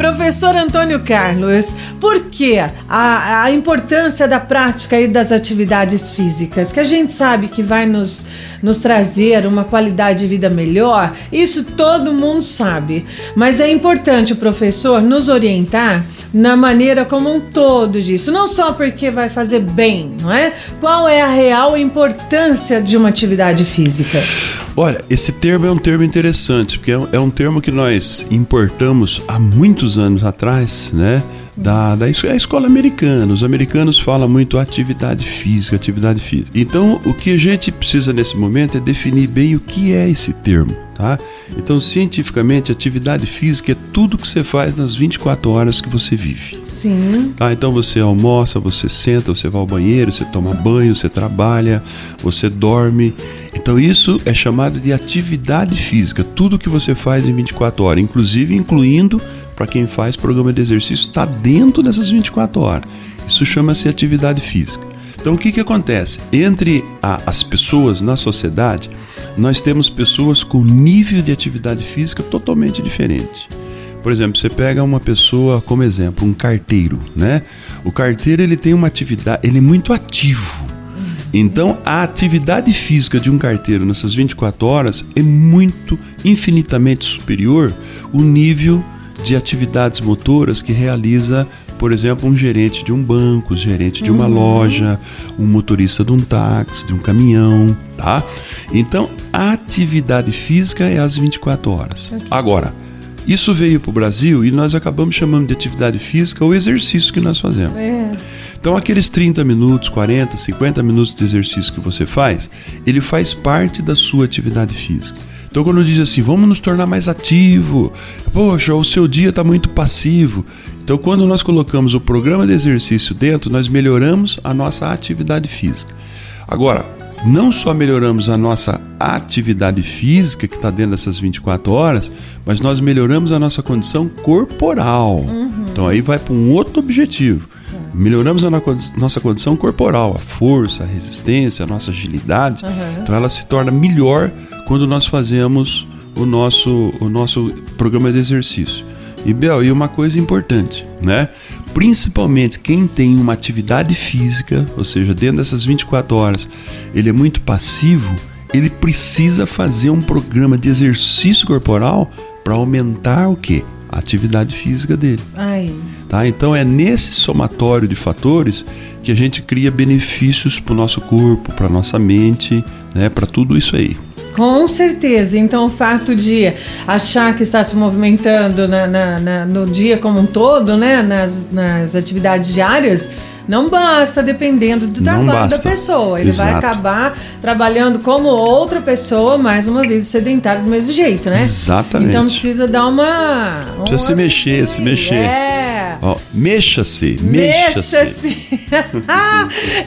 Professor Antônio Carlos, por que a, a, importância da prática e das atividades físicas, que a gente sabe que vai nos, nos trazer uma qualidade de vida melhor, isso todo mundo sabe. Mas é importante o professor nos orientar na maneira como um todo disso, não só porque vai fazer bem, não é? Qual é a real importância de uma atividade física? Olha, esse termo é um termo interessante, porque é um é termo que nós importamos há muitos anos atrás, né? Da, da é a escola americana. Os americanos falam muito atividade física, atividade física. Então, o que a gente precisa nesse momento é definir bem o que é esse termo. Tá? Então, cientificamente, atividade física é tudo que você faz nas 24 horas que você vive. Sim. Tá? Então, você almoça, você senta, você vai ao banheiro, você toma banho, você trabalha, você dorme. Então, isso é chamado de atividade física, tudo que você faz em 24 horas, inclusive incluindo para quem faz programa de exercício, está dentro dessas 24 horas. Isso chama-se atividade física. Então, o que, que acontece? Entre a, as pessoas na sociedade, nós temos pessoas com nível de atividade física totalmente diferente. Por exemplo, você pega uma pessoa como exemplo, um carteiro, né? O carteiro ele tem uma atividade, ele é muito ativo. Então, a atividade física de um carteiro nessas 24 horas é muito, infinitamente superior o nível de atividades motoras que realiza por exemplo, um gerente de um banco, um gerente de uma uhum. loja, um motorista de um táxi, de um caminhão, tá? Então, a atividade física é às 24 horas. Okay. Agora, isso veio para o Brasil e nós acabamos chamando de atividade física o exercício que nós fazemos. É. Então, aqueles 30 minutos, 40, 50 minutos de exercício que você faz, ele faz parte da sua atividade física. Então, quando diz assim, vamos nos tornar mais ativo, poxa, o seu dia está muito passivo. Então, quando nós colocamos o programa de exercício dentro, nós melhoramos a nossa atividade física. Agora, não só melhoramos a nossa atividade física, que está dentro dessas 24 horas, mas nós melhoramos a nossa condição corporal. Uhum. Então, aí vai para um outro objetivo. Melhoramos a nossa condição corporal, a força, a resistência, a nossa agilidade. Uhum. Então, ela se torna melhor quando nós fazemos o nosso, o nosso programa de exercício. E Bel, e uma coisa importante, né? Principalmente quem tem uma atividade física, ou seja, dentro dessas 24 horas, ele é muito passivo, ele precisa fazer um programa de exercício corporal para aumentar o quê? A atividade física dele. Ai. Tá? Então é nesse somatório de fatores que a gente cria benefícios para o nosso corpo, para nossa mente, né? Para tudo isso aí. Com certeza. Então, o fato de achar que está se movimentando na, na, na, no dia como um todo, né, nas, nas atividades diárias, não basta dependendo do trabalho da pessoa. Ele Exato. vai acabar trabalhando como outra pessoa, mais uma vida sedentária do mesmo jeito, né? Exatamente. Então precisa dar uma. Precisa se mexer, se mexer. É. Ó, mexa-se, mexa-se. Mexa-se.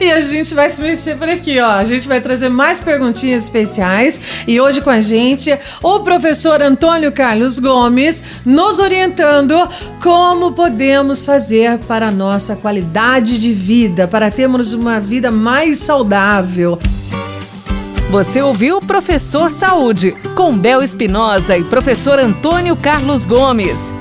e a gente vai se mexer por aqui, ó. A gente vai trazer mais perguntinhas especiais. E hoje com a gente, o professor Antônio Carlos Gomes, nos orientando como podemos fazer para a nossa qualidade de vida, para termos uma vida mais saudável. Você ouviu Professor Saúde, com Bel Espinosa e professor Antônio Carlos Gomes.